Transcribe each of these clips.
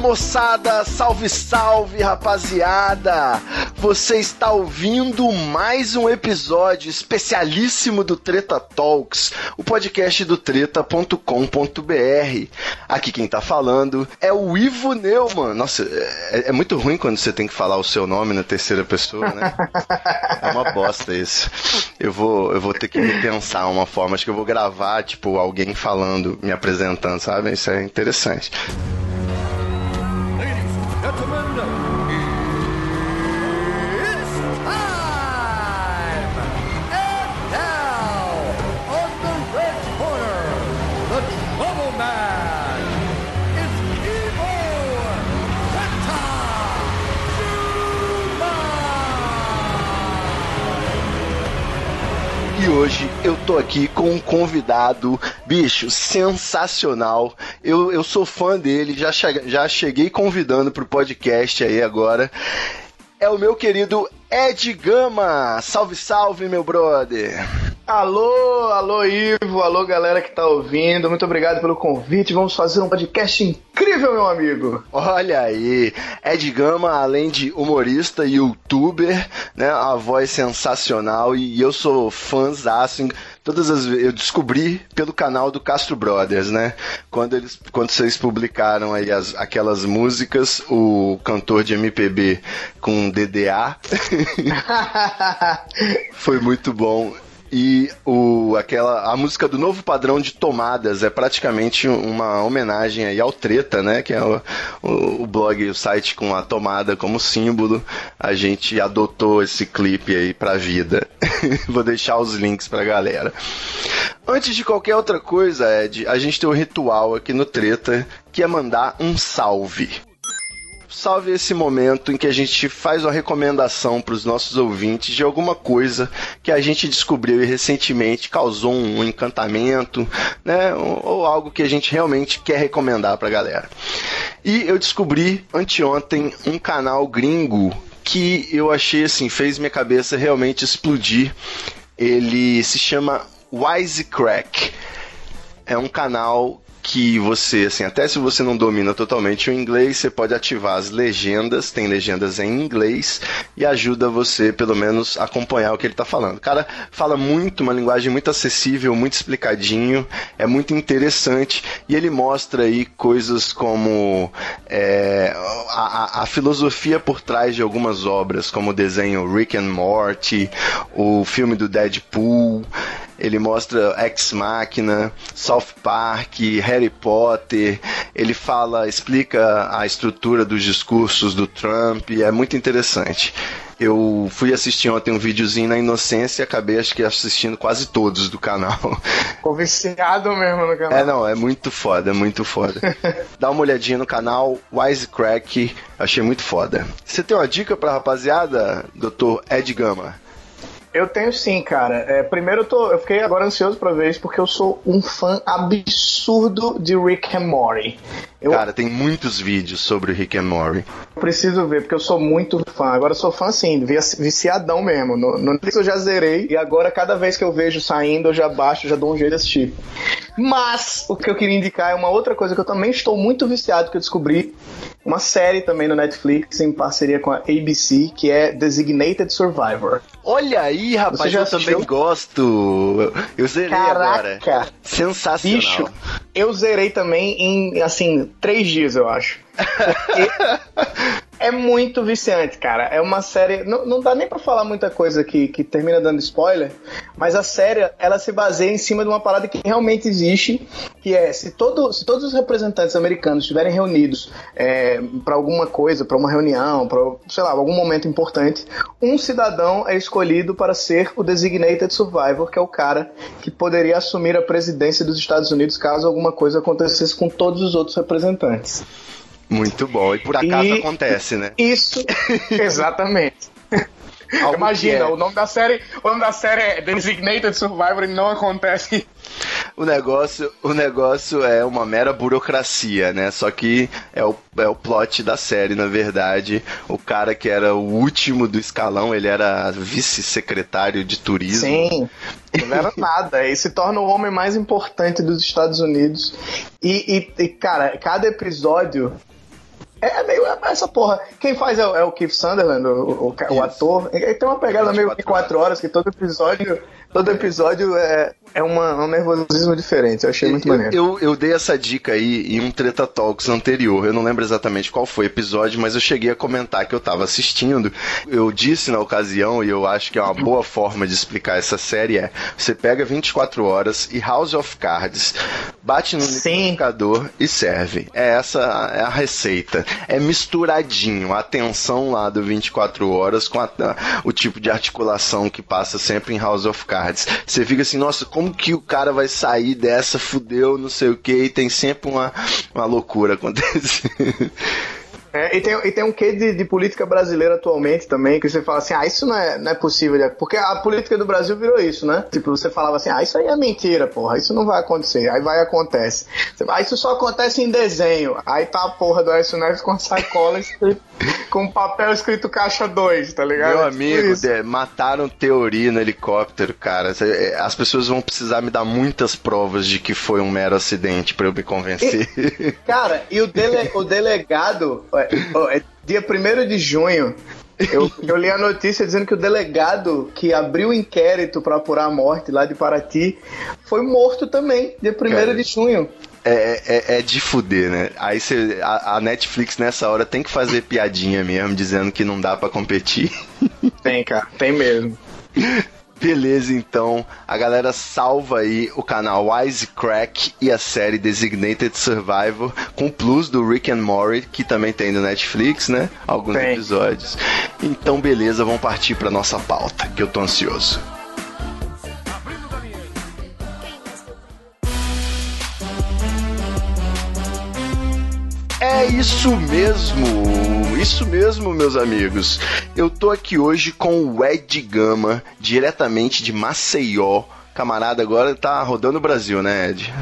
Moçada! Salve, salve rapaziada! Você está ouvindo mais um episódio especialíssimo do Treta Talks, o podcast do treta.com.br. Aqui quem tá falando é o Ivo Neumann. Nossa, é, é muito ruim quando você tem que falar o seu nome na terceira pessoa, né? É uma bosta isso. Eu vou, eu vou ter que repensar uma forma. Acho que eu vou gravar, tipo, alguém falando, me apresentando, sabe? Isso é interessante. Tô aqui com um convidado, bicho, sensacional. Eu, eu sou fã dele, já, che- já cheguei convidando pro podcast aí agora. É o meu querido Ed Gama. Salve, salve, meu brother. Alô, alô Ivo, alô galera que tá ouvindo, muito obrigado pelo convite. Vamos fazer um podcast incrível, meu amigo. Olha aí, Ed Gama, além de humorista e youtuber, né, a voz sensacional e eu sou fãzaço. em- Todas as eu descobri pelo canal do Castro Brothers, né? Quando eles, quando vocês publicaram aí as, aquelas músicas, o cantor de MPB com DDA, foi muito bom. E o, aquela, a música do novo padrão de tomadas é praticamente uma homenagem aí ao Treta, né? Que é o, o, o blog, o site com a tomada como símbolo. A gente adotou esse clipe aí pra vida. Vou deixar os links pra galera. Antes de qualquer outra coisa, Ed, a gente tem um ritual aqui no Treta que é mandar um salve salve esse momento em que a gente faz uma recomendação para os nossos ouvintes de alguma coisa que a gente descobriu e recentemente causou um encantamento, né? Ou, algo que a gente realmente quer recomendar para a galera. E eu descobri anteontem um canal gringo que eu achei assim, fez minha cabeça realmente explodir. Ele se chama Wisecrack é um canal que você, assim, até se você não domina totalmente o inglês, você pode ativar as legendas, tem legendas em inglês e ajuda você, pelo menos, a acompanhar o que ele está falando. O cara fala muito, uma linguagem muito acessível, muito explicadinho, é muito interessante e ele mostra aí coisas como é, a, a- filosofia por trás de algumas obras, como o desenho Rick and Morty, o filme do Deadpool, ele mostra Ex Machina, South Park, Harry Potter. Ele fala, explica a estrutura dos discursos do Trump. É muito interessante. Eu fui assistir ontem um videozinho na inocência e acabei acho que assistindo quase todos do canal. Ficou viciado mesmo no canal. É, não, é muito foda, é muito foda. Dá uma olhadinha no canal Wisecrack, achei muito foda. Você tem uma dica pra rapaziada, Dr. Ed Gama? Eu tenho sim, cara. É, primeiro eu, tô, eu fiquei agora ansioso pra ver isso porque eu sou um fã absurdo de Rick and Morty. Eu Cara, tem muitos vídeos sobre o Rick and Morty. preciso ver porque eu sou muito fã. Agora eu sou fã assim, vici- viciadão mesmo. No, no Netflix eu já zerei e agora cada vez que eu vejo saindo eu já baixo, já dou um jeito de assistir. Mas o que eu queria indicar é uma outra coisa que eu também estou muito viciado, que eu descobri. Uma série também no Netflix, em parceria com a ABC, que é Designated Survivor. Olha aí, rapaz, Você já eu assistiu? também gosto. Eu zerei agora. Caraca! Sensacional. Bicho, eu zerei também em, assim, três dias, eu acho. Porque é muito viciante, cara. É uma série. Não, não dá nem pra falar muita coisa que, que termina dando spoiler, mas a série ela se baseia em cima de uma parada que realmente existe, que é se, todo, se todos os representantes americanos estiverem reunidos é, para alguma coisa, para uma reunião, para sei lá, algum momento importante, um cidadão é escolhido para ser o designated survivor, que é o cara que poderia assumir a presidência dos Estados Unidos caso alguma coisa acontecesse com todos os outros representantes. Muito bom. E por acaso E- acontece, né? Isso, exatamente. Algo Imagina, é- o nome da série, o nome da série é Designated Survivor e não acontece. O negócio, o negócio é uma mera burocracia, né? Só que é o, é o plot da série, na verdade. O cara que era o último do escalão, ele era vice-secretário de turismo. Sim, não era nada. E se torna o homem mais importante dos Estados Unidos. E, e- e, cara, cada episódio. É meio essa porra. Quem faz é, o- é o Keith Sunderland, o, o, o ator. Ele tem uma pegada meio 24 horas, que todo episódio. Todo episódio é, é uma, um nervosismo diferente. Eu achei muito eu, maneiro. eu, eu dei essa dica aí em um Treta Talks anterior. Eu não lembro exatamente qual foi o episódio, mas eu cheguei a comentar que eu tava assistindo. Eu disse na ocasião, e eu acho que é uma boa forma de explicar essa série: é você pega 24 horas e House of Cards, bate no liquidificador e serve. É essa é a receita. É misturadinho a tensão lá do 24 horas com a- o tipo de articulação que passa sempre em House of Cards. Você fica assim, nossa, como que o cara vai sair dessa? Fudeu, não sei o que, e tem sempre uma, uma loucura acontecendo. É, e, tem, e tem um quê de, de política brasileira atualmente também, que você fala assim, ah, isso não é, não é possível. Porque a política do Brasil virou isso, né? Tipo, você falava assim, ah, isso aí é mentira, porra, isso não vai acontecer. Aí vai e acontece. Você, ah, isso só acontece em desenho. Aí tá a porra do Aécio Neves com a sacola escrito, com papel escrito caixa 2, tá ligado? Meu É tipo amigo, de- mataram teoria no helicóptero, cara. Cê- As pessoas vão precisar me dar muitas provas de que foi um mero acidente pra eu me convencer. Cara, e o, dele, o delegado, é, é dia 1 de junho, eu, eu li a notícia dizendo que o delegado que abriu o inquérito para apurar a morte lá de Paraty foi morto também, dia 1 Cara. de junho. É, é, é de fuder, né? Aí a, a Netflix nessa hora tem que fazer piadinha mesmo, dizendo que não dá pra competir. Tem, cara, tem mesmo. Beleza, então. A galera salva aí o canal Wisecrack e a série Designated Survivor com o plus do Rick and Morty, que também tem no Netflix, né? Alguns episódios. Então, beleza, vamos partir pra nossa pauta, que eu tô ansioso. É isso mesmo, isso mesmo, meus amigos. Eu tô aqui hoje com o Ed Gama, diretamente de Maceió. Camarada, agora tá rodando o Brasil, né, Ed?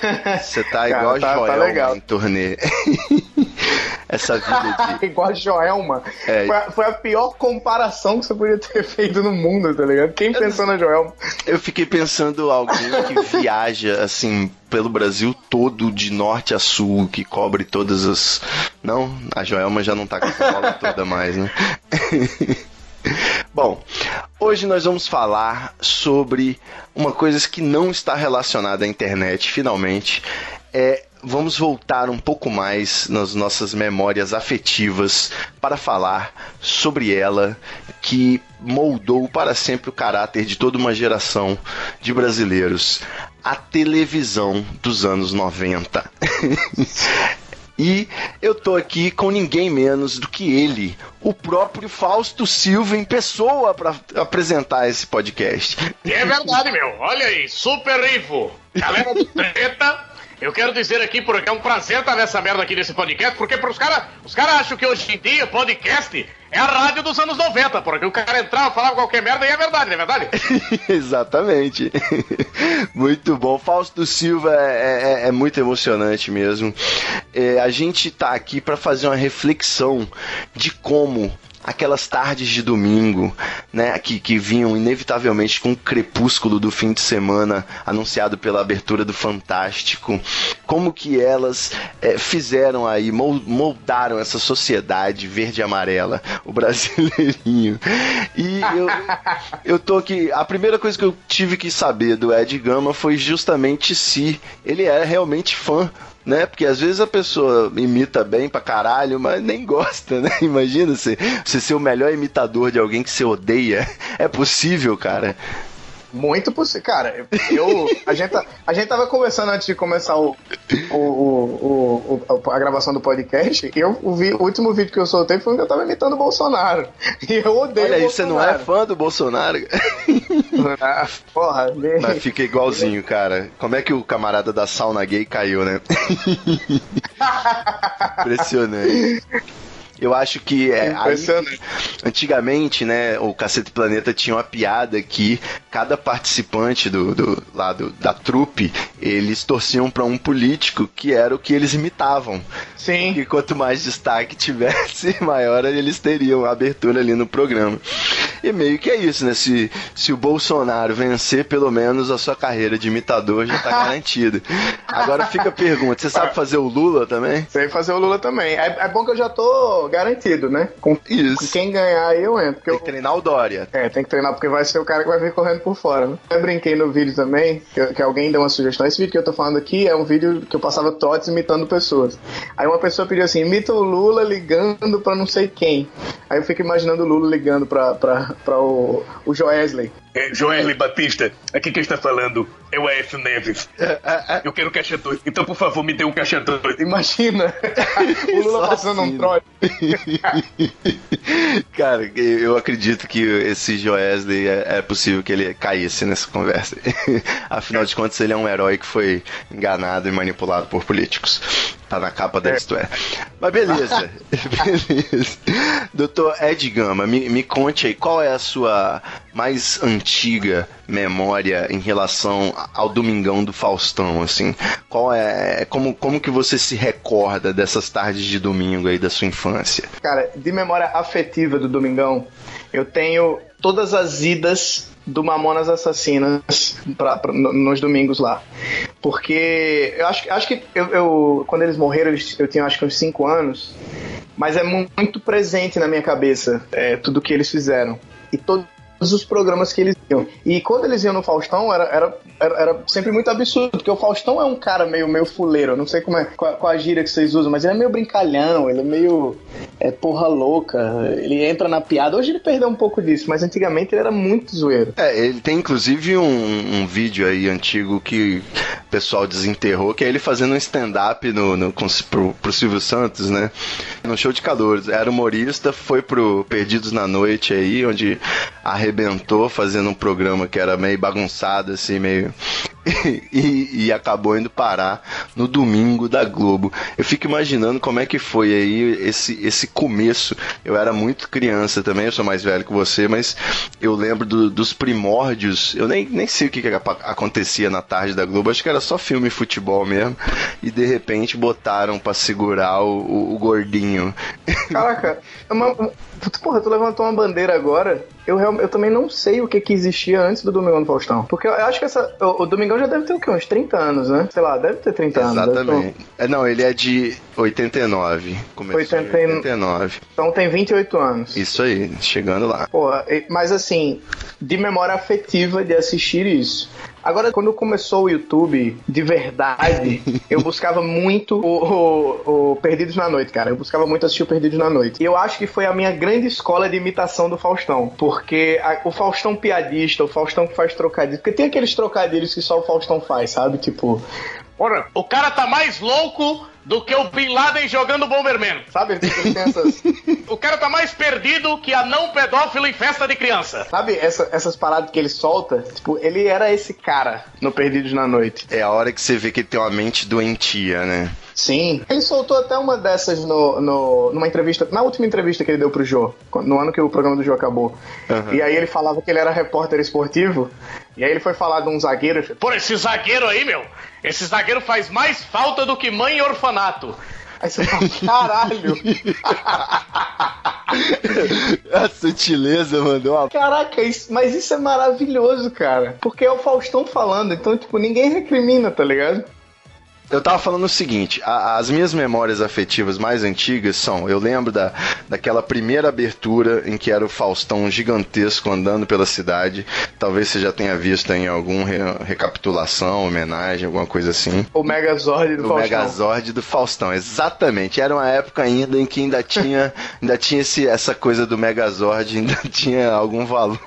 Você tá Cara, igual tá- a tá Joelma legal. em turnê. Essa vida de. Igual a Joelma. É. Foi, a, foi a pior comparação que você podia ter feito no mundo, tá ligado? Quem pensou na Joelma? Eu fiquei pensando alguém que viaja assim pelo Brasil todo, de norte a sul, que cobre todas as. Não, a Joelma já não tá com essa bola toda mais, né? Bom, hoje nós vamos falar sobre uma coisa que não está relacionada à internet, finalmente. É, vamos voltar um pouco mais nas nossas memórias afetivas para falar sobre ela que moldou para sempre o caráter de toda uma geração de brasileiros. A televisão dos anos 90. E eu tô aqui com ninguém menos do que ele, o próprio Fausto Silva em pessoa para apresentar esse podcast. É verdade, meu. Olha aí, super Ivo. Galera do Treta, eu quero dizer aqui porque é um prazer estar nessa merda aqui nesse podcast, porque pros caras, os caras acham que hoje em dia podcast é a rádio dos anos 90, porque o cara entrava, falava qualquer merda e é verdade, não é verdade? Exatamente. muito bom. Fausto Silva é, é- é muito emocionante mesmo. É, a gente tá aqui para fazer uma reflexão de como aquelas tardes de domingo, né, que, que vinham inevitavelmente com o crepúsculo do fim de semana anunciado pela abertura do Fantástico, como que elas é, fizeram aí, moldaram essa sociedade verde e amarela, o brasileirinho. E eu, eu tô aqui, a primeira coisa que eu tive que saber do Ed Gama foi justamente se ele é realmente fã né? Porque às vezes a pessoa imita bem pra caralho, mas nem gosta, né? Imagina você, você ser o melhor imitador de alguém que você odeia. É possível, cara. Muito possível. Cara, eu. A gente, tá, a gente tava conversando antes de começar o, o, o, o a gravação do podcast. E eu, o, vi, o último vídeo que eu soltei foi onde eu tava imitando o Bolsonaro. E eu odeio. Olha aí, você não é fã do Bolsonaro? Ah, porra, Mas fica igualzinho, cara. Como é que o camarada da sauna gay caiu, né? Impressionante. Eu acho que é, aí, antigamente, né, o Cacete Planeta tinha uma piada que cada participante do, do lado da trupe, eles torciam para um político que era o que eles imitavam. Sim. E quanto mais destaque tivesse, maior eles teriam a abertura ali no programa. E meio que é isso, né? Se, se o Bolsonaro vencer, pelo menos a sua carreira de imitador já tá garantida. Agora fica a pergunta: você sabe fazer o Lula também? Sei fazer o Lula também. É, é bom que eu já tô garantido, né? Com, Isso. Com quem ganhar aí eu entro. Tem eu... que treinar o Dória. É, tem que treinar porque vai ser o cara que vai vir correndo por fora. Né? Eu brinquei no vídeo também, que, que, alguém deu uma sugestão. Esse vídeo que eu tô falando aqui é um vídeo que eu passava trotes imitando pessoas. Aí uma pessoa pediu assim: imita o Lula ligando pra não sei quem. Aí eu fico imaginando o Lula ligando pra, pra, pra o, o Joesley. É, Joesley Batista, aqui quem está falando é o Aécio Neves. Eu quero caixa 2, então por favor me dê um caixa 2. Imagina o Lula passando assim, um trote. Cara, eu acredito que esse Joesley é, é possível que ele caísse nessa conversa. Afinal de contas, ele é um herói que foi enganado e manipulado por políticos. Tá na capa da É. Mas beleza. beleza. Doutor Ed Gama, me, me conte aí, qual é a sua mais antiga memória em relação ao Domingão do Faustão, assim? Qual é, como, como que você se recorda dessas tardes de domingo aí da sua infância? Cara, de memória afetiva do Domingão, eu tenho todas as idas do Mamonas Assassinas pra, pra, nos domingos lá. Porque eu acho, acho que eu, eu quando eles morreram, eu tinha acho que uns 5 anos, mas é muito presente na minha cabeça é, tudo que eles fizeram. E todo, os programas que eles iam. E quando eles iam no Faustão, era, era, era, era, sempre muito absurdo, porque o Faustão é um cara meio, meio fuleiro, não sei como é, qual, qual a gíria que vocês usam, mas ele é meio brincalhão, ele é meio é, porra louca, ele entra na piada. Hoje ele perdeu um pouco disso, mas antigamente ele era muito zoeiro. É, ele tem inclusive um, um vídeo aí antigo que o pessoal desenterrou, que é ele fazendo um stand-up no, no, pro, pro Silvio Santos, né? No show de calores. Era humorista, foi pro Perdidos na Noite aí, onde arrebentou fazendo um programa que era meio bagunçado, assim, meio. you. e, e, acabou indo parar no domingo da Globo. Eu fico imaginando como é que foi aí esse, esse começo. Eu era muito criança também, eu sou mais velho que você, mas eu lembro do, dos primórdios. Eu nem, nem sei o que, que acontecia na tarde da Globo, acho que era só filme e futebol mesmo. E de repente botaram para segurar o, o, o, gordinho. Caraca, é uma, porra, tu levantou uma bandeira agora eu, eu também não sei o que, que existia antes do Domingão do Faustão. Porque eu acho que essa, o, o Domingão já deve ter o quê? Uns 30 anos, né? Sei lá, deve ter 30 Exatamente. anos. Exatamente. É, não, ele é de 89. Começou 80... em 89. Então tem 28 anos. Isso aí, chegando lá. Pô, mas assim, de memória afetiva de assistir isso. Agora, quando começou o YouTube de verdade, eu buscava muito o, o, o, Perdidos na Noite, cara. Eu buscava muito assistir o Perdidos na Noite. E eu acho que foi a minha grande escola de imitação do Faustão. Porque a, o Faustão piadista, o Faustão que faz trocadilhos. Porque tem aqueles trocadilhos que só o Faustão faz, sabe? Tipo. Ora, o cara tá mais louco do que o Bin Laden jogando Bomberman. Sabe? Essas... o cara tá mais perdido que a não pedófilo em festa de criança. Sabe essa, essas paradas que ele solta? Tipo, ele era esse cara no Perdidos na Noite. É a hora que você vê que ele tem uma mente doentia, né? Sim. Ele soltou até uma dessas no, no, numa entrevista, na última entrevista que ele deu pro Jô, no ano que o programa do Jô acabou. Uhum. E aí ele falava que ele era repórter esportivo, e aí ele foi falar de um zagueiro. Pô, esse zagueiro aí, meu, esse zagueiro faz mais falta do que mãe em orfanato. Aí você fala, caralho! A sutileza mandou uma. Caraca, isso- mas isso é maravilhoso, cara. Porque é o Faustão falando, então, tipo, ninguém recrimina, tá ligado? Eu tava falando o seguinte, a- as minhas memórias afetivas mais antigas são, eu lembro da, daquela primeira abertura em que era o Faustão gigantesco andando pela cidade. Talvez você já tenha visto em algum re- recapitulação, homenagem, alguma coisa assim. O Megazord do O Faustão. Megazord do Faustão, exatamente. Era uma época ainda em que ainda tinha, ainda tinha esse, essa coisa do Megazord, ainda tinha algum valor.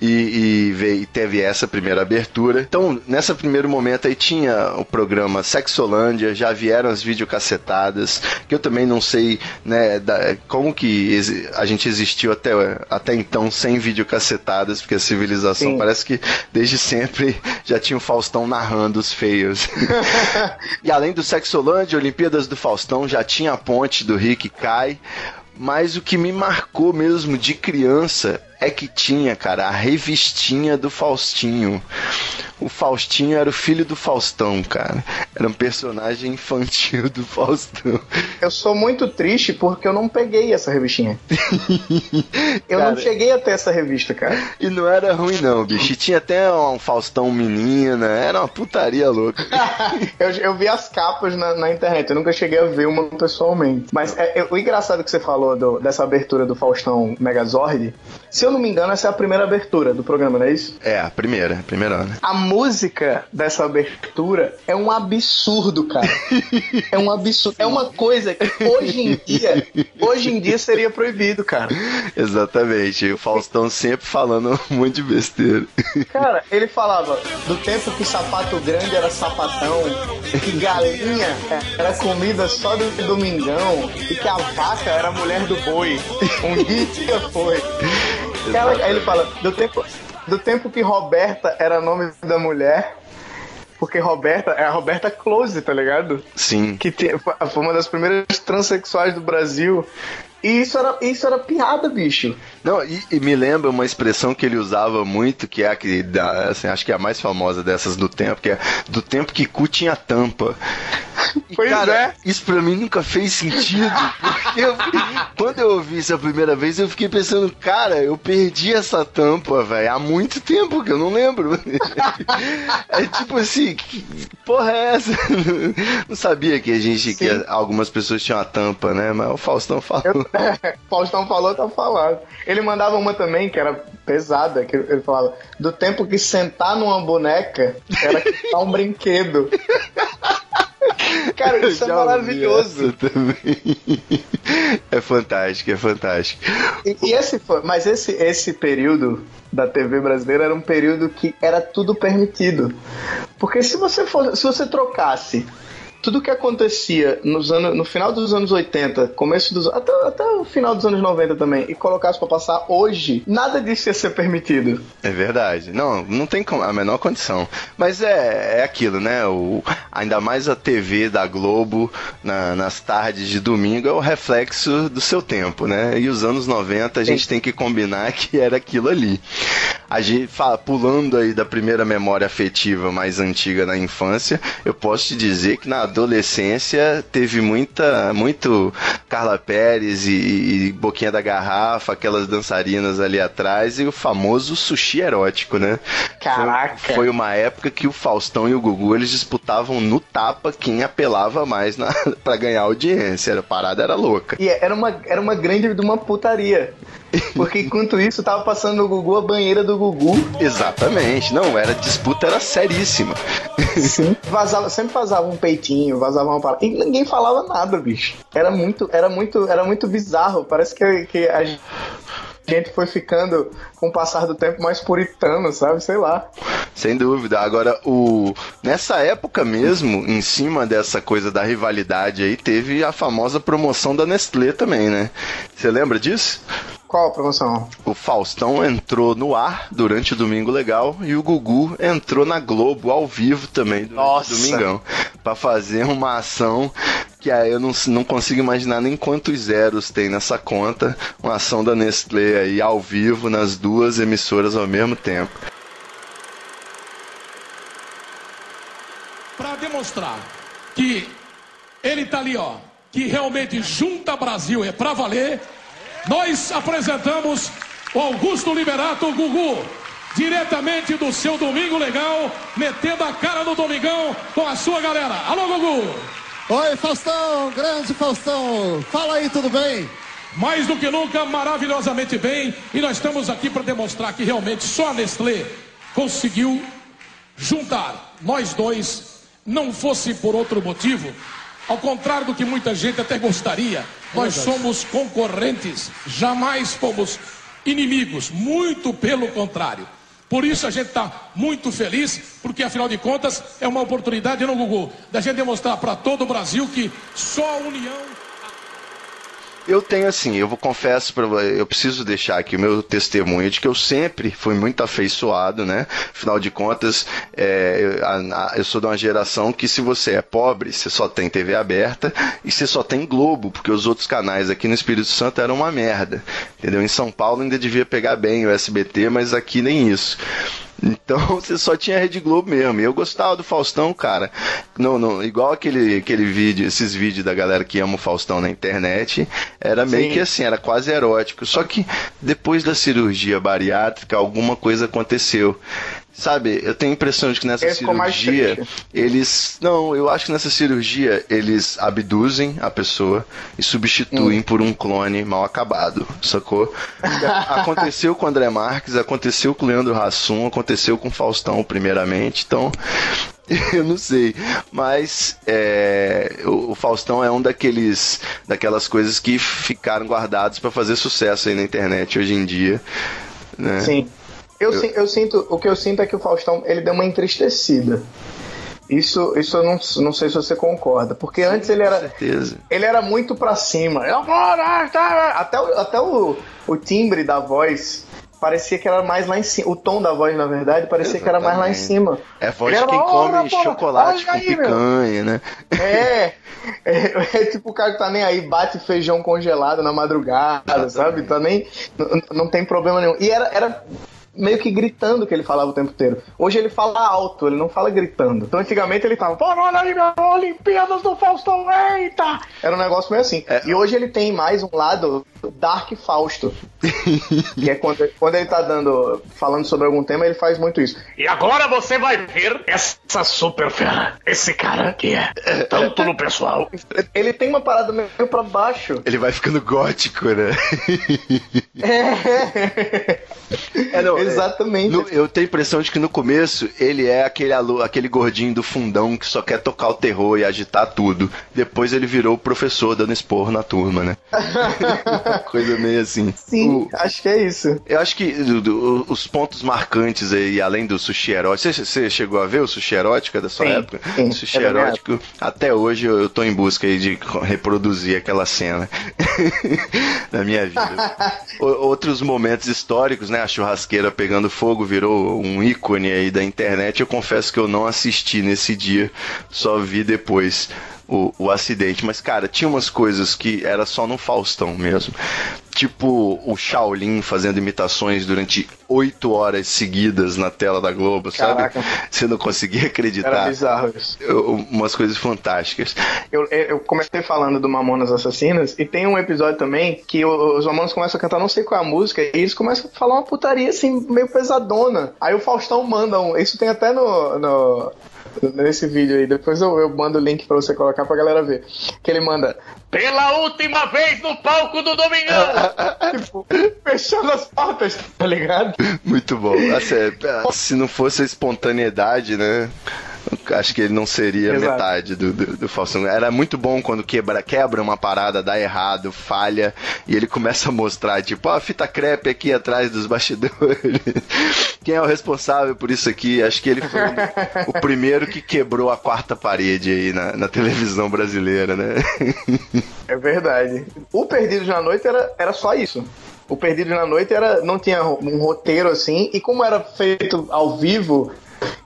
E, e veio- e teve essa primeira abertura. Então, nesse primeiro momento aí tinha o programa Sexolândia, já vieram as videocassetadas, que eu também não sei né, da- como que a gente existiu até, até então sem videocassetadas, porque a civilização Sim. parece que desde sempre já tinha o Faustão narrando os feios. E além do Sexolândia, Olimpíadas do Faustão, já tinha a ponte do Rick Cai. Mas o que me marcou mesmo de criança é que tinha, cara, a revistinha do Faustinho. O Faustinho era o filho do Faustão, cara. Era um personagem infantil do Faustão. Eu sou muito triste porque eu não peguei essa revistinha. Eu não Cara. cheguei a ter essa revista, cara. E não era ruim, não, bicho. E tinha até um Faustão menina. Era uma putaria louca. eu, eu vi as capas na, na internet, eu nunca cheguei a ver uma pessoalmente. Mas é- é- o engraçado que você falou do- dessa abertura do Faustão Megazord, se eu não me engano, essa é a primeira abertura do programa, não é isso? É, a primeira, a primeira ano. A música dessa abertura é um absurdo, cara. É um absurdo. É uma coisa que hoje em dia, hoje em dia seria proibido, cara. Exatamente. E o Faustão sempre falando um monte de besteira. Cara, ele falava do tempo que sapato grande era sapatão, que galinha era comida só do domingão e que a vaca era a mulher do boi. Um dia foi. Cara, aí ele fala do tempo, do tempo que Roberta era nome da mulher. Porque Roberta é a Roberta Close, tá ligado? Sim. Que te- foi uma das primeiras transexuais do Brasil. E isso era, isso era piada, bicho. Não, e, e me lembra uma expressão que ele usava muito, que é a que assim, acho que é a mais famosa dessas do tempo, que é do tempo que cu tinha tampa. E, Pois cara, é. isso pra mim nunca fez sentido, porque eu- quando eu ouvi isso a primeira vez, eu fiquei pensando, cara, eu perdi essa tampa, velho, há muito tempo que eu não lembro. É tipo assim, que porra é essa? Não sabia que a gente, que Sim. algumas pessoas tinham a tampa, né? Mas o Faustão falou. Faustão falou, tá falado. Ele mandava uma também que era pesada, que ele falava do tempo que sentar numa boneca era quitar um brinquedo. Cara, isso é maravilhoso. também. É fantástico, é fantástico. E, e esse foi, mas esse, esse período da TV brasileira era um período que era tudo permitido. Porque se você fosse, se você trocasse tudo que acontecia nos anos, no final dos anos 80, começo dos até, até o final dos anos 90 também, e colocasse pra passar hoje, nada disso ia ser permitido. É verdade. Não, não tem a menor condição. Mas é, é aquilo, né? O, ainda mais a TV da Globo na- nas tardes de domingo é o reflexo do seu tempo, né? E os anos 90 a gente tem que combinar que era aquilo ali. A gente fala, pulando aí da primeira memória afetiva mais antiga na infância, eu posso te dizer que na adolescência teve muita, muito Carla Pérez e, e Boquinha da Garrafa, aquelas dançarinas ali atrás e o famoso sushi erótico, né? Caraca. Foi, foi uma época que o Faustão e o Gugu eles disputavam no tapa quem apelava mais na, pra ganhar audiência. A parada era louca. E era uma, era uma grande de uma putaria. Porque enquanto isso, tava passando no Gugu a banheira do Gugu. Exatamente. Não, era disputa era seríssima. Vazava, sempre vazava um peitinho, vazava uma parada. E ninguém falava nada, bicho. Era muito, era muito, era muito bizarro. Parece que, que a gente foi ficando, com o passar do tempo, mais puritano, sabe? Sei lá. Sem dúvida. Agora, o nessa época mesmo, em cima dessa coisa da rivalidade aí, teve a famosa promoção da Nestlé também, né? Você lembra disso? Qual a promoção? O Faustão entrou no ar durante o Domingo Legal e o Gugu entrou na Globo ao vivo também durante Nossa. o Domingão Pra fazer uma ação que aí eu não, não consigo imaginar nem quantos zeros tem nessa conta, uma ação da Nestlé aí ao vivo nas duas emissoras ao mesmo tempo. para demonstrar que ele tá ali, ó, que realmente junta Brasil é pra valer. Nós apresentamos o Augusto Liberato Gugu, diretamente do seu Domingo Legal, metendo a cara no Domingão com a sua galera. Alô, Gugu! Oi, Faustão, grande Faustão. Fala aí, tudo bem? Mais do que nunca, maravilhosamente bem, e nós estamos aqui para demonstrar que realmente só a Nestlé conseguiu juntar nós dois, não fosse por outro motivo, ao contrário do que muita gente até gostaria, nós somos concorrentes, jamais fomos inimigos, muito pelo contrário. Por isso a gente está muito feliz, porque afinal de contas é uma oportunidade, não, Gugu, da gente demonstrar para todo o Brasil que só a união. Eu tenho assim, eu vou confesso para eu preciso deixar aqui o meu testemunho de que eu sempre fui muito afeiçoado, né? Afinal de contas, é, eu, a- eu sou de uma geração que se você é pobre, você só tem TV aberta e você só tem Globo, porque os outros canais aqui no Espírito Santo eram uma merda, entendeu? Em São Paulo ainda devia pegar bem o SBT, mas aqui nem isso. Então você só tinha Rede Globo mesmo. E eu gostava do Faustão, cara. Não, não, igual aquele, aquele vídeo, esses vídeos da galera que ama o Faustão na internet. Era meio Sim. que assim, era quase erótico. Só que depois da cirurgia bariátrica, alguma coisa aconteceu. Sabe, eu tenho a impressão de que nessa mais cirurgia, eles. Não, eu acho que nessa cirurgia eles abduzem a pessoa e substituem por um clone mal acabado, sacou? aconteceu com o André Marques, aconteceu com o Leandro Hassum, aconteceu com o Faustão, primeiramente, então. Eu não sei, mas é, o, o Faustão é um daqueles daquelas coisas que ficaram guardados para fazer sucesso aí na internet hoje em dia. Né? Sim. Eu, si- eu sinto, o que eu sinto é que o Faustão ele deu uma entristecida. Isso, isso eu não, não sei se você concorda, porque antes ele era, certeza. ele era muito pra cima. Eu vou, ah, tá, até o, até o, o timbre da voz parecia que era mais lá em cima. O tom da voz, na verdade, parecia que era mais lá em Exatamente. cima. É a voz de quem come porra, chocolate com aí, meu. picanha, né? É, é, é tipo o cara que tá nem aí, bate feijão congelado na madrugada, sabe? Tá nem. n- Não tem problema nenhum. E era, era meio que gritando que ele falava o tempo inteiro. Hoje ele fala alto, ele não fala gritando. Então antigamente ele tava, olha aí, minha Olimpíadas do Faustão, eita! Era um negócio meio assim. É. E hoje ele tem mais um lado Dark Fausto. que é quando, quando ele tá dando. falando sobre algum tema, ele faz muito isso. E agora você vai ver essa super fera. Esse cara que é tanto no pessoal. Ele tem uma parada meio pra baixo. Ele vai ficando gótico, né? É. É, não, é, Exatamente. no- eu tenho a impressão de que no começo ele é aquele, alu- aquele gordinho do fundão que só quer tocar o terror e agitar tudo. Depois ele virou o professor dando esporro na turma, né? Coisa meio assim. Sim, O- acho que é isso. eu acho que do- do- os pontos marcantes aí, além do sushi erótico, você, você chegou a ver o sushi erótico da sua Sim, época? sim, sushi é erótico, até hoje eu, eu tô em busca aí de reproduzir aquela cena na minha vida. O- outros momentos históricos, né? A churrasqueira pegando fogo virou um ícone aí da internet. Eu confesso que eu não assisti nesse dia, só vi depois. O, o acidente, mas cara, tinha umas coisas que era só no Faustão mesmo. Tipo o Shaolin fazendo imitações durante oito horas seguidas na tela da Globo, sabe? Caraca. Você não conseguia Era acreditar. bizarro isso. Eu- umas coisas fantásticas. Eu, eu comecei falando do Mamonas Assassinas e tem um episódio também que os Mamonas começam a cantar não sei qual é a música e eles começam a falar uma putaria assim, meio pesadona. Aí o Faustão manda um. Isso tem até no. no nesse vídeo aí, depois eu, eu mando o link pra você colocar pra galera ver. Que ele manda, Pela última vez no palco do Domingão. tipo, fechando as portas, tá ligado? Muito bom. Assim, é, se não fosse a espontaneidade, né? Acho que ele não seria Exato. metade do, do, do Faustão. Era muito bom quando quebra, quebra uma parada, dá errado, falha, e ele começa a mostrar, tipo, ó, a fita crepe aqui atrás dos bastidores. Quem é o responsável por isso aqui? Acho que ele foi o, primeiro que quebrou a quarta parede aí na, na televisão brasileira, né? É verdade. O Perdidos na Noite era, era só isso. O Perdidos na Noite era, não tinha um roteiro assim, e como era feito ao vivo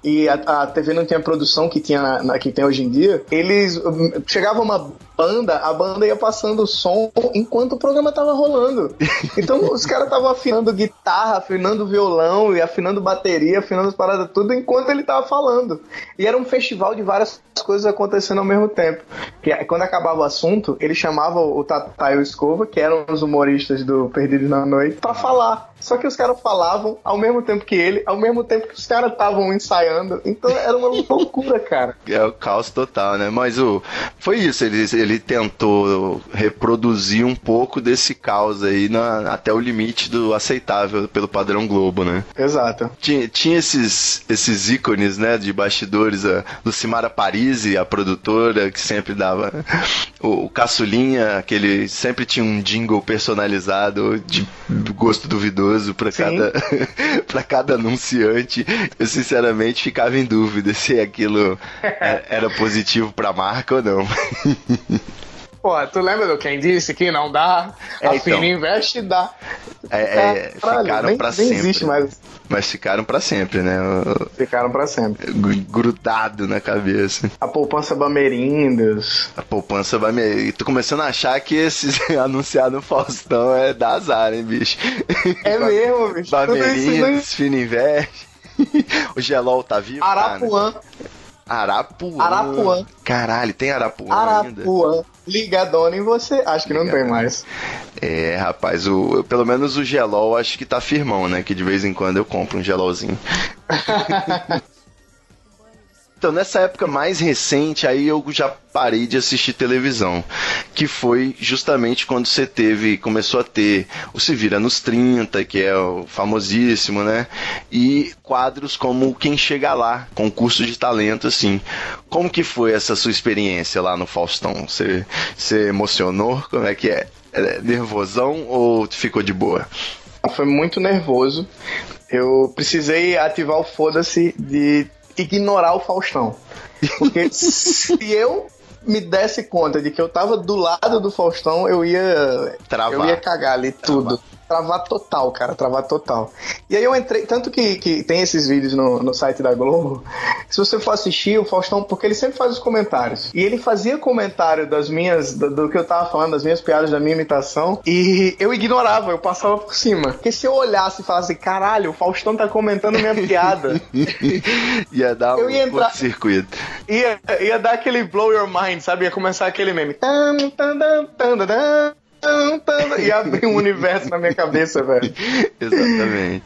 e a, a TV não tinha a produção que tinha na, na- que tem hoje em dia, eles hum, chegava uma banda, a banda ia passando o som enquanto o programa tava rolando. Então os caras estavam afinando guitarra, afinando violão e afinando bateria, afinando as paradas tudo enquanto ele tava falando. E era um festival de várias coisas acontecendo ao mesmo tempo. Que quando acabava o assunto, ele chamava o Tata e o Escova, que eram os humoristas do Perdidos na Noite, pra falar. Só que os caras falavam ao mesmo tempo que ele, ao mesmo tempo que os caras estavam ensaiando. Então era uma loucura, cara. É o caos total, né? Mas o foi isso, ele, ele tentou reproduzir um pouco desse caos aí na, até o limite do aceitável pelo padrão Globo, né? Exato. Tinha, tinha esses, esses ícones, né, de bastidores, a Lucimara Parisi, a produtora, que sempre dava o, o Caçulinha, aquele sempre tinha um jingle personalizado de gosto duvidoso para cada para cada anunciante. Eu sinceramente ficava em dúvida se aquilo é- era positivo para a marca ou não. Pô, tu lembra do quem disse que não dá? É, a então. Investe dá. É, é, Caralho, ficaram nem- para nem sempre. existe mais. Mas ficaram para sempre, né? Ficaram pra sempre. gru- Grudado na cabeça. A poupança Bamerindos. A poupança. E tô começando a achar que esses anunciado no Faustão é da azar, hein, bicho? É mesmo, bicho. Fino Investe. o Gelol tá vivo? tá, né? Arapuã. Arapuã. Caralho, tem Arapuã, ainda? Arapuã. Ligadona em você. Acho que não tem mais. É, rapaz, o, pelo menos o Gelol acho que tá firmão, né? Que de vez em quando eu compro um Gelolzinho. Então, nessa época mais recente, aí eu já parei de assistir televisão. Que foi justamente quando você teve, começou a ter o Se Vira nos 30, que é o famosíssimo, né? E quadros como Quem Chega Lá, concurso de talento, assim. Como que foi essa sua experiência lá no Faustão? Você, você emocionou? Como é que é? É nervosão ou ficou de boa? Foi muito nervoso. Eu precisei ativar o foda-se de ignorar o Faustão. Porque se eu me desse conta de que eu tava do lado do Faustão, eu ia. Travar. Eu ia cagar ali tudo. Travar total, cara, travar total. E aí eu entrei, tanto que, que tem esses vídeos no, no site da Globo, se você for assistir o Faustão, porque ele sempre faz os comentários. E ele fazia comentário das minhas, do, do que eu tava falando, das minhas piadas, da minha imitação, e eu ignorava, eu passava por cima. Porque se eu olhasse e falasse, caralho, o Faustão tá comentando minha piada, ia dar Eu um ia entrar- curto-circuito. ia, ia dar aquele blow your mind, sabe? Ia começar aquele meme. Tan, tan, tan, tan, tan, E abrir um universo na minha cabeça, velho. Exatamente.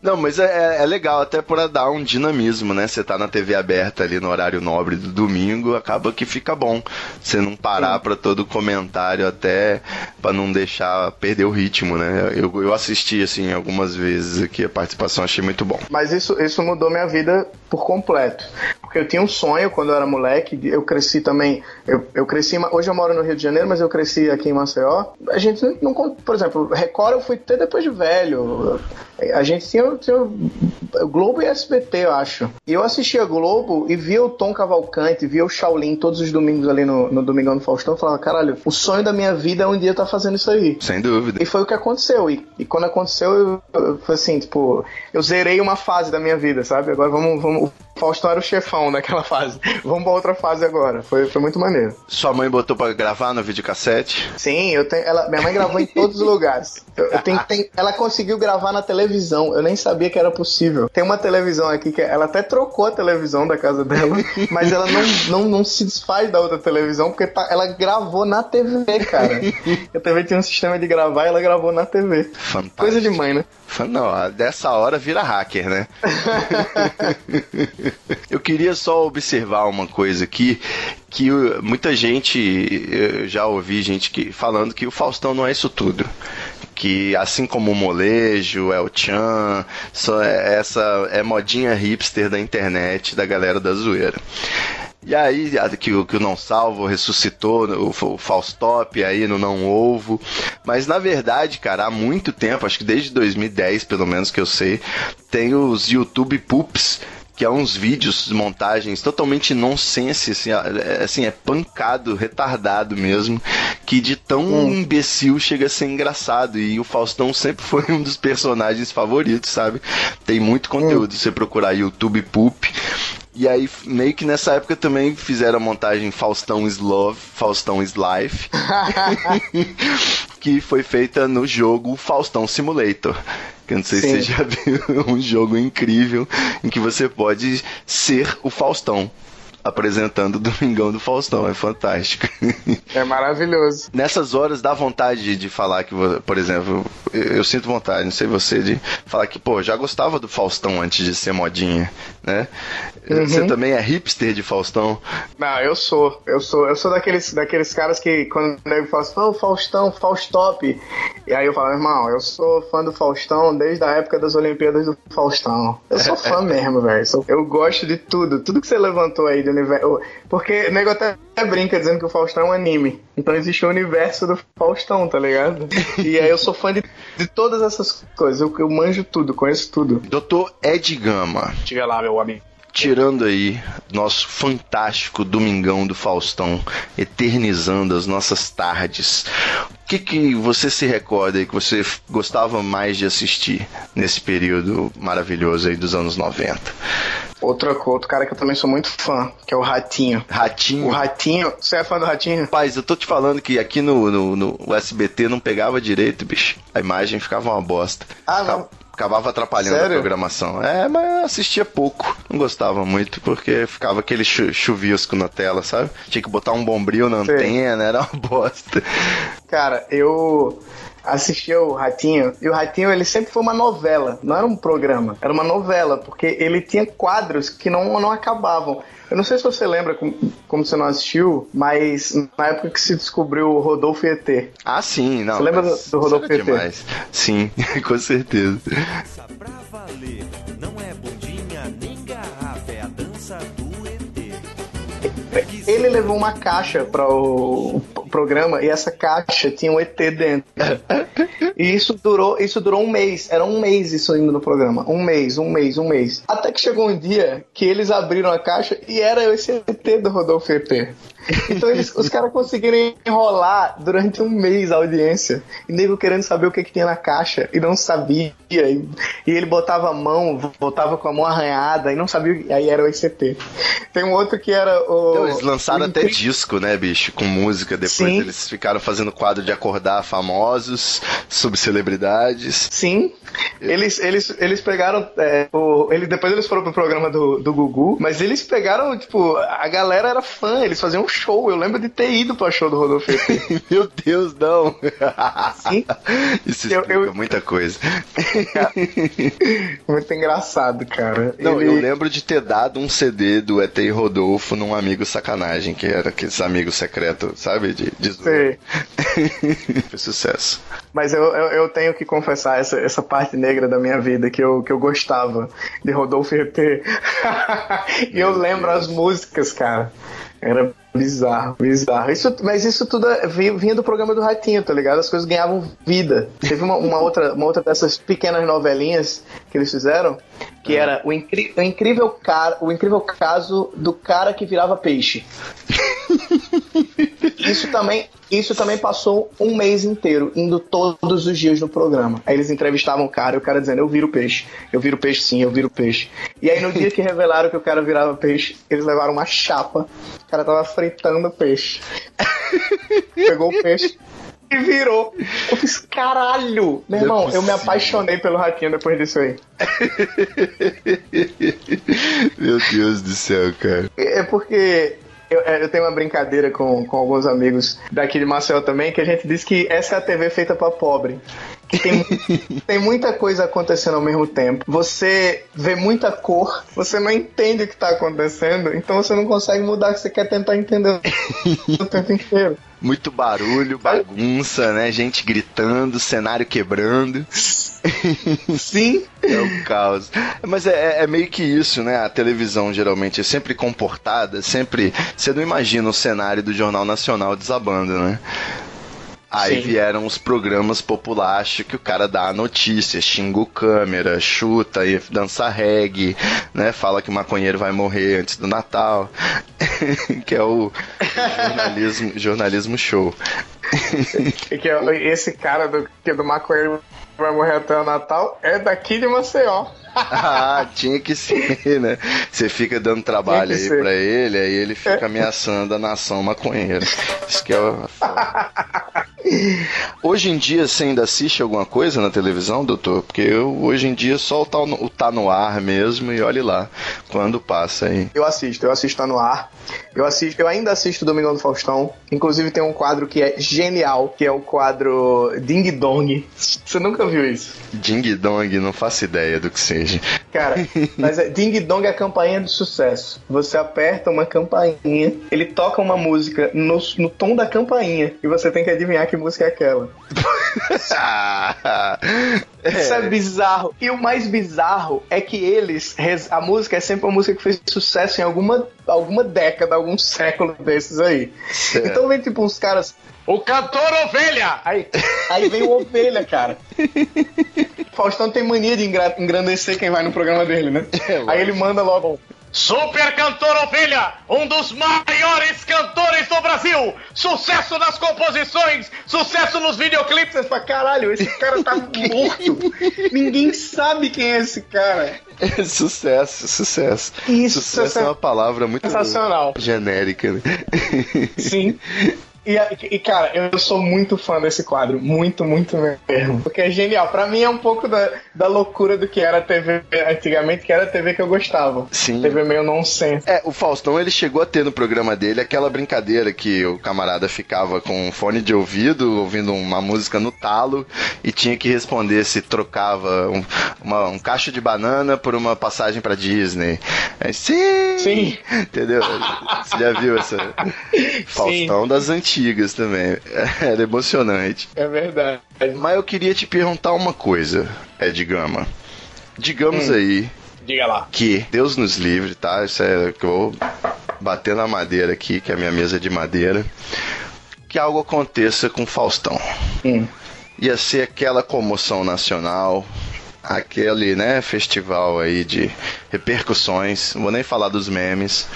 Não, mas é, é legal até para dar um dinamismo, né? Você tá na TV aberta ali no horário nobre do domingo, acaba que fica bom. Você não parar para todo comentário até para não deixar perder o ritmo, né? Eu, eu assisti assim algumas vezes aqui a participação, achei muito bom. Mas isso, isso mudou minha vida por completo. Porque eu tinha um sonho quando eu era moleque, eu cresci também. Eu, eu cresci. Hoje eu moro no Rio de Janeiro, mas eu cresci aqui em Maceió. A gente não. por exemplo, Record eu fui ter depois de velho. A gente tinha, tinha o Globo e SBT, eu acho. E eu assistia Globo e via o Tom Cavalcante, via o Shaolin todos os domingos ali no, no Domingão do Faustão. Eu falava, caralho, o sonho da minha vida é um dia estar fazendo isso aí. Sem dúvida. E foi o que aconteceu. E, e quando aconteceu, eu, eu, foi assim, tipo, eu zerei uma fase da minha vida, sabe? Agora vamos. vamos Faustão era o chefão naquela fase. Vamos pra outra fase agora. Foi, foi muito maneiro. Sua mãe botou para gravar no videocassete? Sim, eu tenho. Ela, minha mãe gravou em todos os lugares. Eu, eu tenho- tem- ela conseguiu gravar na televisão. Eu nem sabia que era possível. Tem uma televisão aqui que ela até trocou a televisão da casa dela, mas ela não, não, não se desfaz da outra televisão porque tá- ela gravou na TV, cara. A TV tinha um sistema de gravar e ela gravou na TV. Fantástico. Coisa de mãe, né? Não, dessa hora vira hacker, né? Eu queria só observar uma coisa aqui, que muita gente, eu já ouvi gente que, falando que o Faustão não é isso tudo. Que assim como o molejo, é o Chan, só é- essa é modinha hipster da internet, da galera da zoeira. E aí, que, o- que o Não Salvo ressuscitou o, o Faustop aí no Não Ovo. Mas na verdade, cara, há muito tempo, acho que desde 2010, pelo menos que eu sei, tem os YouTube Poops. Que é uns vídeos, montagens totalmente nonsense, assim, é, assim, é pancado, retardado mesmo, que de tão imbecil chega a ser engraçado. E o Faustão sempre foi um dos personagens favoritos, sabe? Tem muito conteúdo, se você procurar YouTube Poop, E aí, meio que nessa época também fizeram a montagem Faustão is Love, Faustão is Life, que foi feita no jogo Faustão Simulator. Que eu não sei Sim. se você já viu, um jogo incrível em que você pode ser o Faustão. Apresentando o Domingão do Faustão, é fantástico. É maravilhoso. Nessas horas dá vontade de, de falar que, por exemplo, eu, eu sinto vontade, não sei você, de falar que, pô, já gostava do Faustão antes de ser modinha, né? Você também é hipster de Faustão? Não, eu sou. Eu sou, eu sou daqueles, daqueles caras que quando nego fala assim, "Ô, Faustão, Faustop. E aí eu falo, irmão, eu sou fã do Faustão desde a época das Olimpíadas do Faustão. Eu sou fã mesmo, velho. Eu gosto de tudo. Tudo que você levantou aí do universo. Porque o nego até brinca dizendo que o Faustão é um anime. Então existe o universo do Faustão, tá ligado? E aí eu sou fã de, de todas essas coisas. Eu, eu manjo tudo, conheço tudo. Doutor Ed Gama, Diga lá, meu amigo. Tirando aí nosso fantástico Domingão do Faustão, eternizando as nossas tardes, o que, que você se recorda aí que você gostava mais de assistir nesse período maravilhoso aí dos anos 90? Outro, outro cara que eu também sou muito fã, que é o Ratinho. Ratinho. O Ratinho, você é fã do Ratinho? Rapaz, eu tô te falando que aqui no, no, no SBT não pegava direito, bicho. A imagem ficava uma bosta. Ah, não. Acabava atrapalhando Sério? a programação. É, mas eu assistia pouco. Não gostava muito, porque ficava aquele chu chuvisco na tela, sabe? Tinha que botar um bombril na Sei. antena, era uma bosta. Cara, eu assistia o Ratinho, e o Ratinho ele sempre foi uma novela, não era um programa, era uma novela, porque ele tinha quadros que não, não acabavam. Eu não sei se você lembra, como, como você não assistiu, mas na época que se descobriu o Rodolfo e ET. Ah, sim, não. Você lembra do- do Rodolfo PT? demais. Sim, com certeza. É é ET. Ele levou uma caixa para o programa e essa caixa tinha um ET dentro. E isso durou, isso durou um mês. Era um mês isso indo no programa. Um mês, um mês, um mês. Até que chegou um dia que eles abriram a caixa e era esse ET do Rodolfo ET. Então eles, os caras conseguiram enrolar durante um mês a audiência. E nego querendo saber o que, que tinha na caixa e não sabia. E, e ele botava a mão, voltava com a mão arranhada e não sabia. e Aí era o ET. Tem um outro que era o. Então, eles lançaram o até disco, né, bicho? Com música. Depois Sim. eles ficaram fazendo quadro de acordar famosos, subcelebridades. Sim. Eles, eles, eles pegaram. é, o, ele, depois eles foram pro programa do, do Gugu, mas eles pegaram, tipo, a galera era fã, eles faziam um show. Eu lembro de ter ido pro show do Rodolfo ET. Meu Deus, não. Sim. Isso Eu- explica eu- muita coisa. Muito engraçado, cara. Não, Ele- eu lembro de ter dado um CD do ET e Rodolfo num amigo sacanagem, que era aqueles amigos secretos, sabe? De, de zoeira. Foi sucesso. Mas eu, eu, eu tenho que confessar essa, essa parte negra da minha vida que eu, que eu gostava de Rodolfo e ET. e eu lembro as músicas, cara. Era bizarro, bizarro. Isso, mas isso tudo é- vinha, do programa do Ratinho, tá ligado? As coisas ganhavam vida. Teve uma, uma outra, uma outra dessas pequenas novelinhas que eles fizeram, que era o, incri- o incrível cara, o incrível caso do cara que virava peixe. Isso também, isso também passou um mês inteiro, indo todos os dias no programa. Aí eles entrevistavam o cara e o cara dizendo: Eu viro peixe, eu viro peixe sim, eu viro peixe. E aí no dia que revelaram que o cara virava peixe, eles levaram uma chapa. O cara tava fritando peixe. Pegou o peixe e virou. Eu fiz, caralho! Meu irmão, eu me apaixonei pelo ratinho depois disso aí. Meu Deus do céu, cara. É porque eu, eu tenho uma brincadeira com, com alguns amigos daqui de Maceió também, que a gente diz que essa é a TV feita pra pobre. Que tem, tem muita coisa acontecendo ao mesmo tempo. Você vê muita cor, você não entende o que tá acontecendo, então você não consegue mudar, você quer tentar entender o tempo inteiro. Muito barulho, bagunça, né? Gente gritando, cenário quebrando. Sim. É um caos. Mas é, é meio que isso, né? A televisão geralmente é sempre comportada, sempre. Você não imagina o cenário do Jornal Nacional desabando, né? Aí Sim. vieram os programas populares que o cara dá a notícia, xinga o câmera, chuta e dança reggae, né? Fala que o maconheiro vai morrer antes do Natal. que é o jornalismo, jornalismo show. Que é- esse cara do, que é do maconheiro vai morrer até o Natal é daqui de Maceió. Ah, tinha que ser, né? Você fica dando trabalho aí ser. pra ele, aí ele fica ameaçando a nação maconheira. Isso que é o... Hoje em dia você ainda assiste alguma coisa na televisão, doutor? Porque eu, hoje em dia, só o tá, no, o tá no ar mesmo e olhe lá, quando passa aí. Eu assisto, eu assisto Tá no ar. Eu assisto, eu ainda assisto Domingão do Faustão. Inclusive tem um quadro que é genial, que é o quadro Ding Dong. Você nunca viu isso? Ding Dong, não faço ideia do que seja. Cara, mas é, Ding Dong é a campainha do sucesso. Você aperta uma campainha, ele toca uma música no, no tom da campainha e você tem que adivinhar que música é aquela. Isso é bizarro. E o mais bizarro é que eles. A música é sempre uma música que fez sucesso em alguma, alguma década, algum século desses aí. Então vem tipo uns caras. O cantor ovelha! Aí, aí vem o ovelha, cara. Faustão tem mania de engra- engrandecer quem vai no programa dele, né? aí ele manda logo. Super cantor ovelha, um dos maiores cantores do Brasil! Sucesso nas composições, sucesso nos videoclipes! Você fala, caralho, esse cara tá morto. Ninguém sabe quem é esse cara. sucesso, sucesso. Isso, sucesso é uma palavra muito Sensacional. genérica, né? Sim. E, e, cara, eu sou muito fã desse quadro. Muito, muito mesmo. Porque é genial. Pra mim é um pouco da, da loucura do que era a TV antigamente, que era a TV que eu gostava. Sim. TV meio nonsense. É, o Faustão ele chegou a ter no programa dele aquela brincadeira que o camarada ficava com um fone de ouvido, ouvindo uma música no talo e tinha que responder se trocava um, uma- um cacho de banana por uma passagem pra Disney. É, sim! Sim. Entendeu? Você já viu essa? Faustão das antigas também. Era emocionante. É verdade. Mas eu queria te perguntar uma coisa, Ed Gama. Digamos Hum. aí Diga lá. que Deus nos livre, tá? Isso é que eu vou bater na madeira aqui, que é a minha mesa de madeira. Que algo aconteça com Faustão. Hum. Ia ser aquela comoção nacional, aquele, né, festival aí de repercussões. Não vou nem falar dos memes,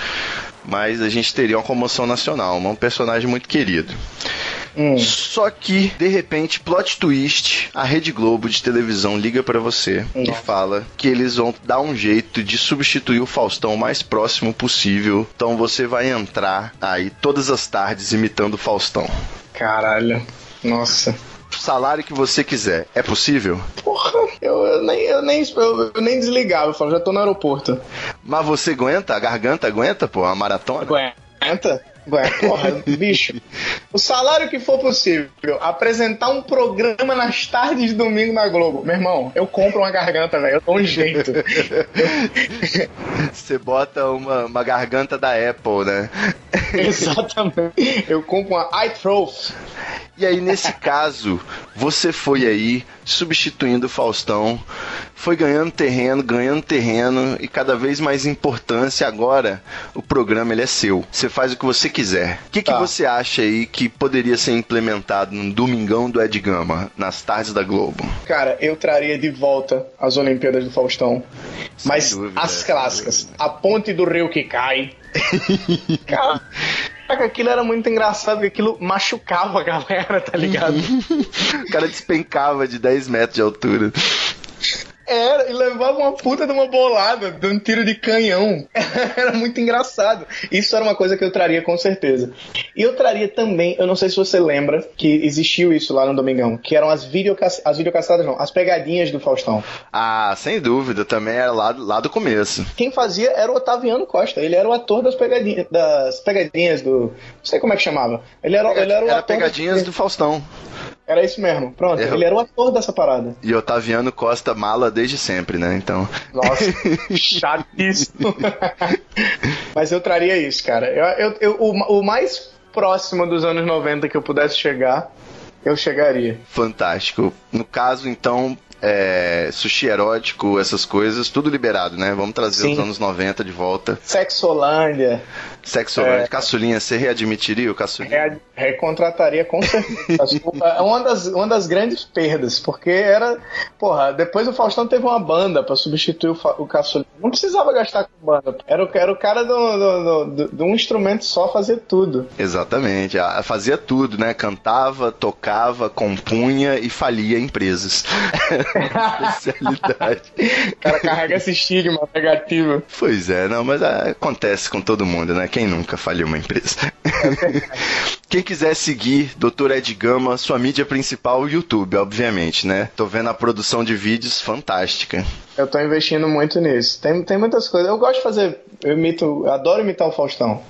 mas a gente teria uma comoção nacional, um personagem muito querido. Só que, de repente, plot twist, a Rede Globo de televisão liga pra você e fala que eles vão dar um jeito de substituir o Faustão o mais próximo possível. Então você vai entrar aí todas as tardes imitando o Faustão. Caralho. Nossa. Salário que você quiser. É possível? Porra, eu, eu nem, eu, nem, eu, eu nem desligava. Eu falo, já tô no aeroporto. Mas você aguenta? A garganta aguenta, pô? A maratona? Aguenta? Ué, porra, bicho. O salário que for possível, apresentar um programa nas tardes de domingo na Globo. Meu irmão, eu compro uma garganta, velho. Eu dou um jeito. Você bota uma, uma garganta da Apple, né? Exatamente. Eu compro uma iTrof. E aí, nesse caso, você foi aí substituindo o Faustão, foi ganhando terreno, ganhando terreno e cada vez mais importância. Agora, o programa ele é seu. Você faz o que você quiser. O que, que Tá. você acha aí que poderia ser implementado no Domingão do Ed Gama, nas tardes da Globo? Cara, eu traria de volta as Olimpíadas do Faustão. Mas dúvida, as sem clássicas. A ponte do rio que cai. Cara, aquilo era muito engraçado, porque aquilo machucava a galera, tá ligado? o cara despencava de 10 metros de altura. Era, e levava uma puta de uma bolada, de um tiro de canhão. Era muito engraçado. Isso era uma coisa que eu traria com certeza. E eu traria também, eu não sei se você lembra, que existiu isso lá no Domingão, que eram as, videocass as videocassadas, não, as pegadinhas do Faustão. Ah, sem dúvida, também era lá, lá do começo. Quem fazia era o Otaviano Costa. Ele era o ator das pegadinhas, das pegadinhas do. Não sei como é que chamava. Ele era, ele era o Era pegadinhas do Faustão. Era isso mesmo. Pronto. Errou. Ele era o ator dessa parada. E Otaviano Costa mala desde sempre, né? Então. Nossa, chatíssimo. Mas eu traria isso, cara. Eu, eu, eu- o, o mais próximo dos anos 90 que eu pudesse chegar, eu chegaria. Fantástico. No caso, então, é, sushi erótico, essas coisas, tudo liberado, né? Vamos trazer Sim. os anos 90 de volta. Sexolândia. Sexo É. Caçulinha, você readmitiria o caçulinha? Re- Recontrataria com certeza. É uma das, uma das grandes perdas, porque era. Porra, depois o Faustão teve uma banda pra substituir o, o Caçulinha. Não precisava gastar com banda. Era, o- era o cara do, do, do- do- de um instrumento só fazer tudo. Exatamente, ah, fazia tudo, né? Cantava, tocava, compunha e falia empresas. Especialidade. O cara carrega esse estigma negativo. Pois é, não, mas ah, acontece com todo mundo, né? Quem nunca faliu uma empresa? Quem quiser seguir Dr. Ed Gama, sua mídia principal, o YouTube, obviamente, né? Tô vendo a produção de vídeos fantástica. Eu tô investindo muito nisso. Tem, tem muitas coisas. Eu gosto de fazer. Eu imito. Eu adoro imitar o Faustão.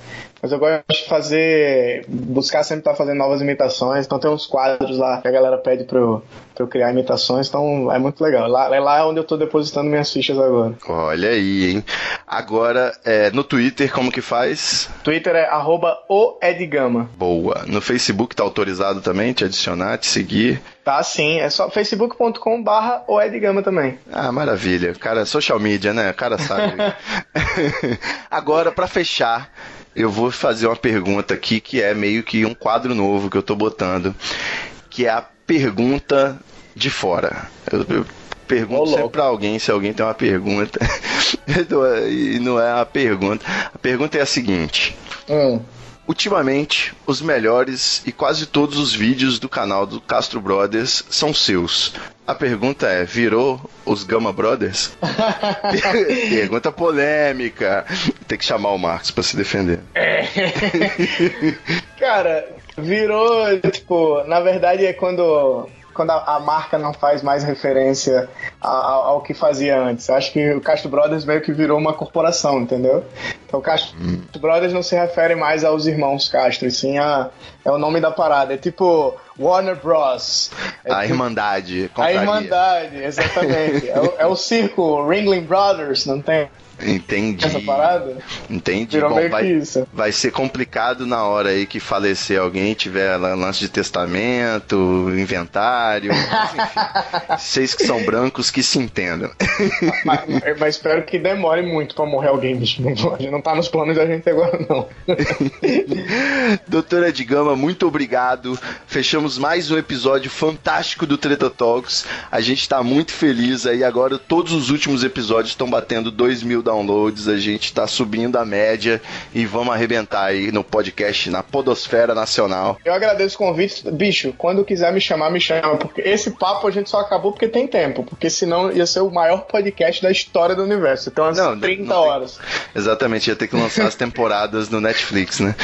Mas eu gosto de fazer. Buscar sempre estar fazendo novas imitações. Então tem uns quadros lá que a galera pede pra eu, pra eu criar imitações. Então é muito legal. Lá, é lá onde eu tô depositando minhas fichas agora. Olha aí, hein? Agora, é, no Twitter, como que faz? Twitter é arroba o Edgama. Boa. No Facebook tá autorizado também te adicionar, te seguir. Tá sim. É só facebook.com barra o Edgama também. Ah, maravilha. Cara, social media, né? O cara sabe. Agora, pra fechar, eu vou fazer uma pergunta aqui que é meio que um quadro novo que eu tô botando, que é a pergunta de fora. Eu, eu pergunto louco. sempre pra alguém se alguém tem uma pergunta. e não é uma pergunta. A pergunta é a seguinte. Hum. Ultimamente, os melhores e quase todos os vídeos do canal do Castro Brothers são seus. A pergunta é: virou os Gama Brothers? pergunta polêmica. Tem que chamar o Marcos pra se defender. Cara, virou, tipo, na verdade é quando, quando a, a marca não faz mais referência a- ao, ao que fazia antes. Acho que o Castro Brothers meio que virou uma corporação, entendeu? Então o Castro Brothers não se refere mais aos irmãos Castro, e sim a, é o nome da parada. É tipo Warner Bros. É A tipo- Irmandade. a confraria. Irmandade, exatamente. é, o, é o circo Ringling Brothers, não tem Entendi. essa parada? Entendi. Virou Bom, meio vai, que isso. vai ser complicado na hora aí que falecer alguém, tiver lance de testamento, inventário. Mas, enfim, vocês que são brancos que se entendam. mas, mas espero que demore muito pra morrer alguém, bicho. Não, não tá nos planos da gente agora, não. Doutora Edgama, muito obrigado. Fechamos mais um episódio fantástico do Treta Talks. A gente tá muito feliz aí. Agora todos os últimos episódios estão batendo 2 mil downloads. A gente tá subindo a média e vamos arrebentar aí no podcast, na Podosfera Nacional. Eu agradeço o convite. Bicho, quando quiser me chamar, me chama. Porque esse papo a gente só acabou porque tem tempo. Porque senão ia ser o maior podcast da história do universo. Então, umas Não, 30 não tem- horas. Exatamente, ia ter que lançar as temporadas no Netflix, né?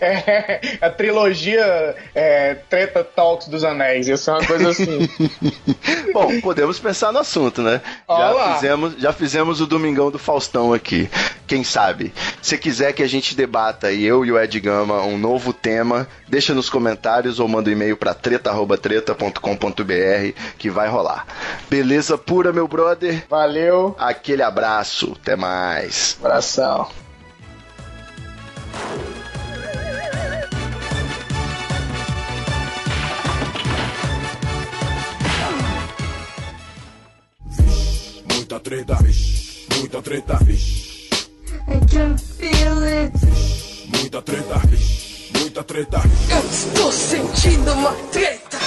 É, a trilogia é, Treta Talks dos Anéis. Ia ser uma coisa assim. Bom, podemos pensar no assunto, né? Já fizemos, já fizemos o Domingão do Faustão aqui. Quem sabe? Se quiser que a gente debata e eu e o Ed Gama um novo tema, deixa nos comentários ou manda um e-mail para treta@treta.com.br que vai rolar. Beleza pura, meu brother? Valeu. Aquele abraço. Até mais. Abração. Muita treta, vixe. Muita treta. I can feel it. Muita treta. Muita treta. Eu estou sentindo uma treta.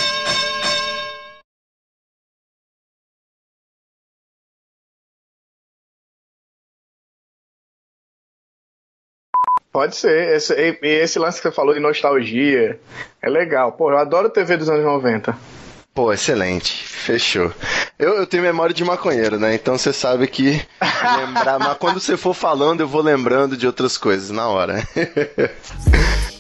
Pode ser. Esse, esse lance que você falou de nostalgia é legal. Pô, eu adoro TV dos anos 90. Pô, excelente. Fechou. Eu, eu tenho memória de maconheiro, né? Então você sabe que lembrar, mas quando você for falando, eu vou lembrando de outras coisas na hora.